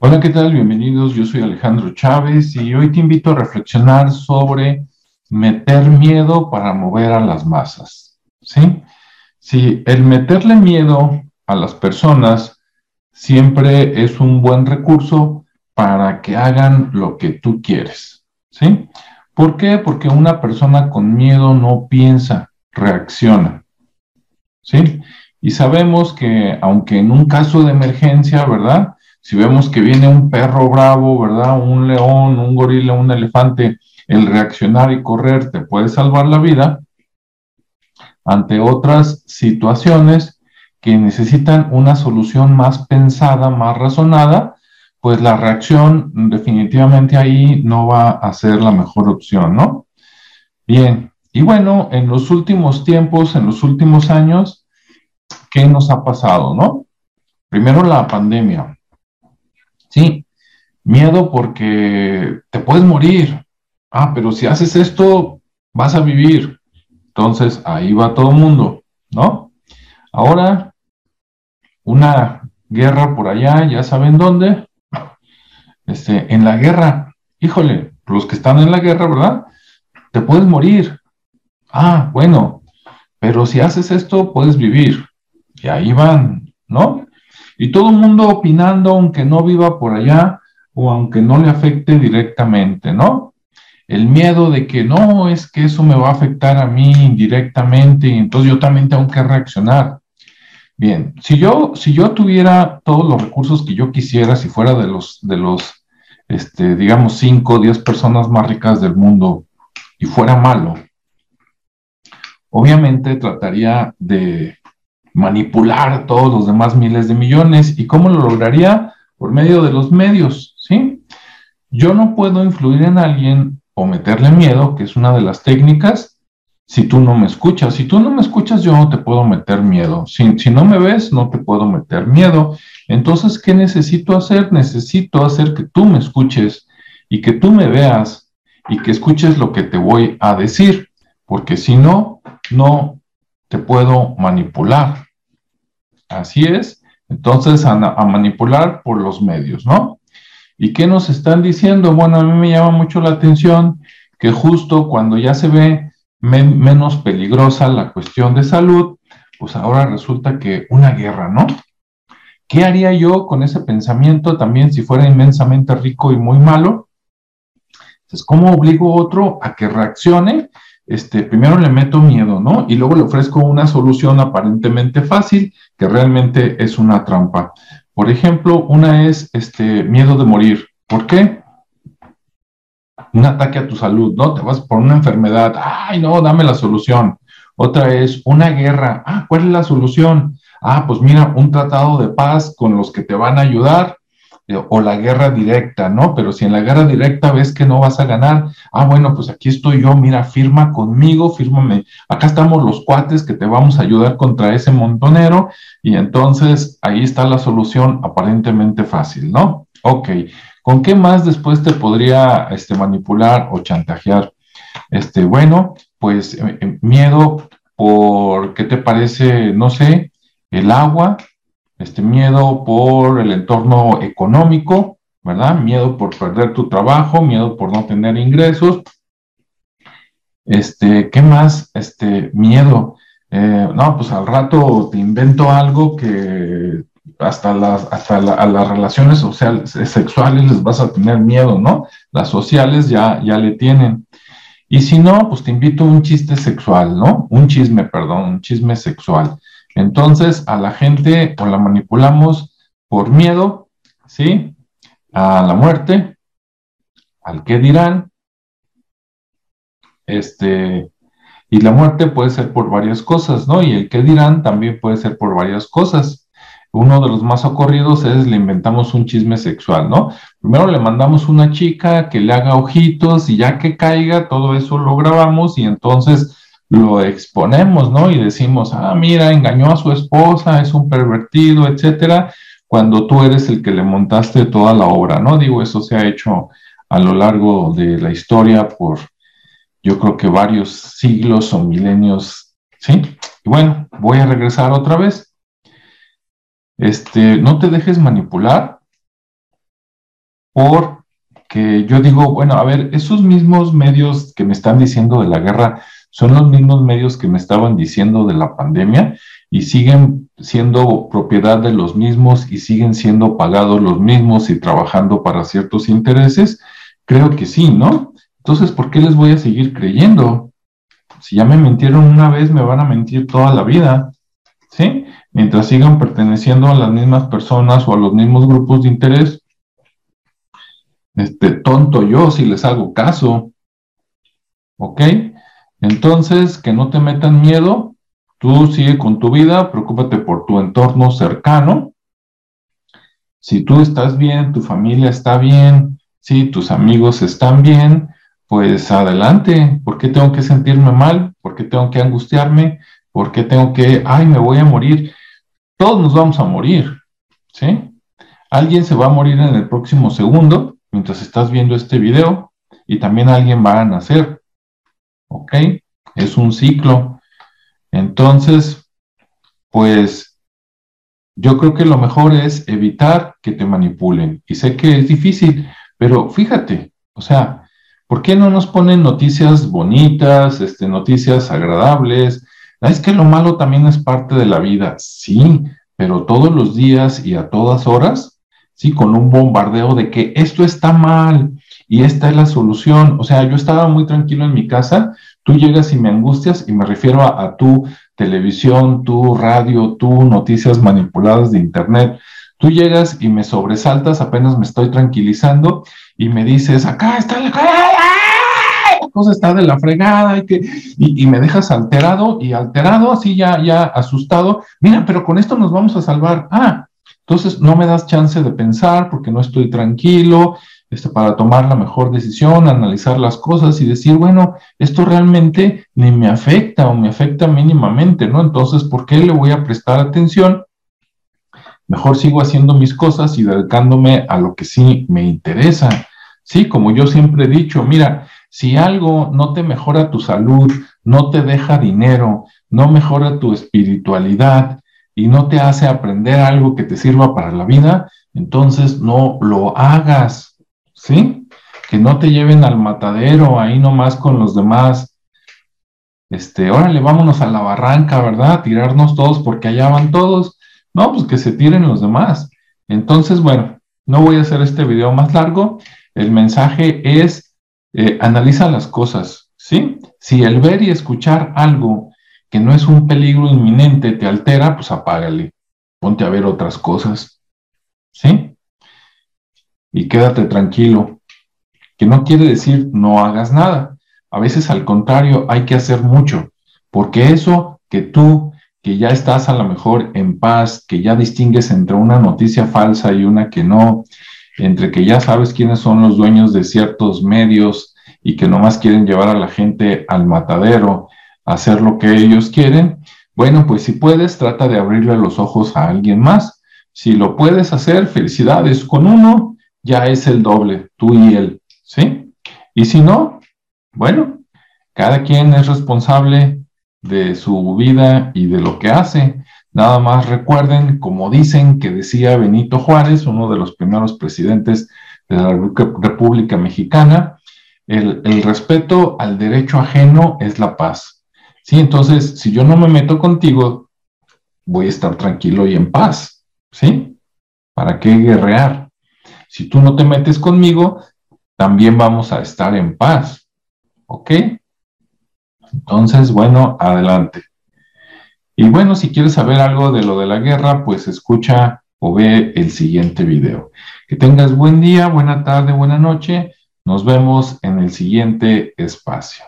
Hola, ¿qué tal? Bienvenidos. Yo soy Alejandro Chávez y hoy te invito a reflexionar sobre meter miedo para mover a las masas. ¿Sí? Si el meterle miedo a las personas siempre es un buen recurso para que hagan lo que tú quieres. ¿Sí? ¿Por qué? Porque una persona con miedo no piensa, reacciona. ¿Sí? Y sabemos que aunque en un caso de emergencia, ¿verdad? Si vemos que viene un perro bravo, ¿verdad? Un león, un gorila, un elefante, el reaccionar y correr te puede salvar la vida. Ante otras situaciones que necesitan una solución más pensada, más razonada, pues la reacción definitivamente ahí no va a ser la mejor opción, ¿no? Bien, y bueno, en los últimos tiempos, en los últimos años, ¿qué nos ha pasado, no? Primero la pandemia. Sí, miedo porque te puedes morir. Ah, pero si haces esto, vas a vivir. Entonces, ahí va todo el mundo, ¿no? Ahora, una guerra por allá, ya saben dónde. Este, en la guerra, híjole, los que están en la guerra, ¿verdad? Te puedes morir. Ah, bueno, pero si haces esto, puedes vivir. Y ahí van, ¿no? Y todo el mundo opinando, aunque no viva por allá o aunque no le afecte directamente, ¿no? El miedo de que no, es que eso me va a afectar a mí indirectamente y entonces yo también tengo que reaccionar. Bien, si yo, si yo tuviera todos los recursos que yo quisiera, si fuera de los, de los, este, digamos, 5 o 10 personas más ricas del mundo y fuera malo, obviamente trataría de manipular todos los demás miles de millones. ¿Y cómo lo lograría? Por medio de los medios, ¿sí? Yo no puedo influir en alguien o meterle miedo, que es una de las técnicas, si tú no me escuchas. Si tú no me escuchas, yo no te puedo meter miedo. Si, si no me ves, no te puedo meter miedo. Entonces, ¿qué necesito hacer? Necesito hacer que tú me escuches y que tú me veas y que escuches lo que te voy a decir, porque si no, no te puedo manipular. Así es. Entonces, a, manipular por los medios, ¿no? ¿Y qué nos están diciendo? Bueno, a mí me llama mucho la atención que justo cuando ya se ve menos peligrosa la cuestión de salud, pues ahora resulta que una guerra, ¿no? ¿Qué haría yo con ese pensamiento también si fuera inmensamente rico y muy malo? Entonces, ¿cómo obligo a otro a que reaccione? Este, primero le meto miedo, ¿no? Y luego le ofrezco una solución aparentemente fácil que realmente es una trampa. Por ejemplo, una es este miedo de morir. ¿Por qué? Un ataque a tu salud, ¿no? Te vas por una enfermedad. Ay, no, dame la solución. Otra es una guerra. Ah, ¿cuál es la solución? Ah, pues mira, un tratado de paz con los que te van a ayudar o la guerra directa, ¿no? Pero si en la guerra directa ves que no vas a ganar, ah, bueno, pues aquí estoy yo, mira, firma conmigo, fírmame, acá estamos los cuates que te vamos a ayudar contra ese montonero y entonces ahí está la solución aparentemente fácil, ¿no? Ok, ¿con qué más después te podría este, manipular o chantajear? Este, bueno, pues eh, eh, miedo por, ¿qué te parece? No sé, el agua, este miedo por el entorno económico, ¿verdad? Miedo por perder tu trabajo, miedo por no tener ingresos. Este, ¿qué más? Este, miedo. Eh, no, pues al rato te invento algo que hasta las, hasta a las relaciones sociales, sexuales les vas a tener miedo, ¿no? Las sociales ya, ya le tienen. Y si no, pues te invito a un chiste sexual, ¿no? Un chisme, perdón, un chisme sexual. Entonces, a la gente o la manipulamos por miedo, ¿sí? A la muerte, al que dirán, este, y la muerte puede ser por varias cosas, ¿no? Y el que dirán también puede ser por varias cosas. Uno de los más ocurridos es le inventamos un chisme sexual, ¿no? Primero le mandamos una chica que le haga ojitos y ya que caiga, todo eso lo grabamos y entonces lo exponemos, ¿no? Y decimos, ah, mira, engañó a su esposa, es un pervertido, etcétera, cuando tú eres el que le montaste toda la obra, ¿no? Digo, eso se ha hecho a lo largo de la historia por, yo creo que varios siglos o milenios, ¿sí? Y bueno, voy a regresar otra vez. Este, no te dejes manipular porque yo digo, bueno, a ver, esos mismos medios que me están diciendo de la guerra son los mismos medios que me estaban diciendo de la pandemia y siguen siendo propiedad de los mismos y siguen siendo pagados los mismos y trabajando para ciertos intereses. Creo que sí, ¿no? Entonces, ¿por qué les voy a seguir creyendo? Si ya me mintieron una vez, me van a mentir toda la vida, ¿sí? Mientras sigan perteneciendo a las mismas personas o a los mismos grupos de interés, este, tonto yo si les hago caso, ¿ok? Entonces, que no te metan miedo, tú sigue con tu vida, preocúpate por tu entorno cercano. Si tú estás bien, tu familia está bien, si tus amigos están bien, pues adelante. ¿Por qué tengo que sentirme mal? ¿Por qué tengo que angustiarme? ¿Por qué tengo que, ay, me voy a morir? Todos nos vamos a morir, ¿sí? Alguien se va a morir en el próximo segundo mientras estás viendo este video y también alguien va a nacer, ¿ok? Es un ciclo. Entonces, pues yo creo que lo mejor es evitar que te manipulen. Y sé que es difícil, pero fíjate, o sea, ¿Por qué no nos ponen noticias bonitas, este, noticias agradables? Ah, es que lo malo también es parte de la vida, sí, pero todos los días y a todas horas, sí, con un bombardeo de que esto está mal y esta es la solución. O sea, yo estaba muy tranquilo en mi casa, tú llegas y me angustias y me refiero a, tu televisión, tu radio, tu noticias manipuladas de internet. Tú llegas y me sobresaltas, apenas me estoy tranquilizando y me dices, acá está la cosa está de la fregada y, que, y, me dejas alterado y alterado, así ya, ya asustado. Mira, pero con esto nos vamos a salvar. Ah, entonces no me das chance de pensar porque no estoy tranquilo este, para tomar la mejor decisión, analizar las cosas y decir, bueno, esto realmente ni me afecta o me afecta mínimamente, ¿no? Entonces, ¿por qué le voy a prestar atención? Mejor sigo haciendo mis cosas y dedicándome a lo que sí me interesa. Sí, como yo siempre he dicho, mira, si algo no te mejora tu salud, no te deja dinero, no mejora tu espiritualidad y no te hace aprender algo que te sirva para la vida, entonces no lo hagas, ¿sí? Que no te lleven al matadero ahí nomás con los demás. Este, órale, vámonos a la barranca, ¿verdad? tirarnos todos porque allá van todos. No, pues que se tiren los demás. Entonces, bueno, no voy a hacer este video más largo. El mensaje es eh, analiza las cosas, ¿sí? Si el ver y escuchar algo que no es un peligro inminente te altera, pues apágale, ponte a ver otras cosas, ¿sí? Y quédate tranquilo, que no quiere decir no hagas nada. A veces al contrario, hay que hacer mucho, porque eso que tú, que ya estás a lo mejor en paz, que ya distingues entre una noticia falsa y una que no, entre que ya sabes quiénes son los dueños de ciertos medios y que nomás quieren llevar a la gente al matadero, a hacer lo que ellos quieren, bueno, pues si puedes, trata de abrirle los ojos a alguien más. Si lo puedes hacer, felicidades. Con uno ya es el doble, tú y él, ¿sí? Y si no, bueno, cada quien es responsable de su vida y de lo que hace. Nada más recuerden, como dicen que decía Benito Juárez, uno de los primeros presidentes de la República Mexicana, el, respeto al derecho ajeno es la paz. Sí, entonces, si yo no me meto contigo, voy a estar tranquilo y en paz. ¿Sí? ¿Para qué guerrear? Si tú no te metes conmigo, también vamos a estar en paz. ¿Ok? Entonces, bueno, adelante. Y bueno, si quieres saber algo de lo de la guerra, pues escucha o ve el siguiente video. Que tengas buen día, buena tarde, buena noche. Nos vemos en el siguiente espacio.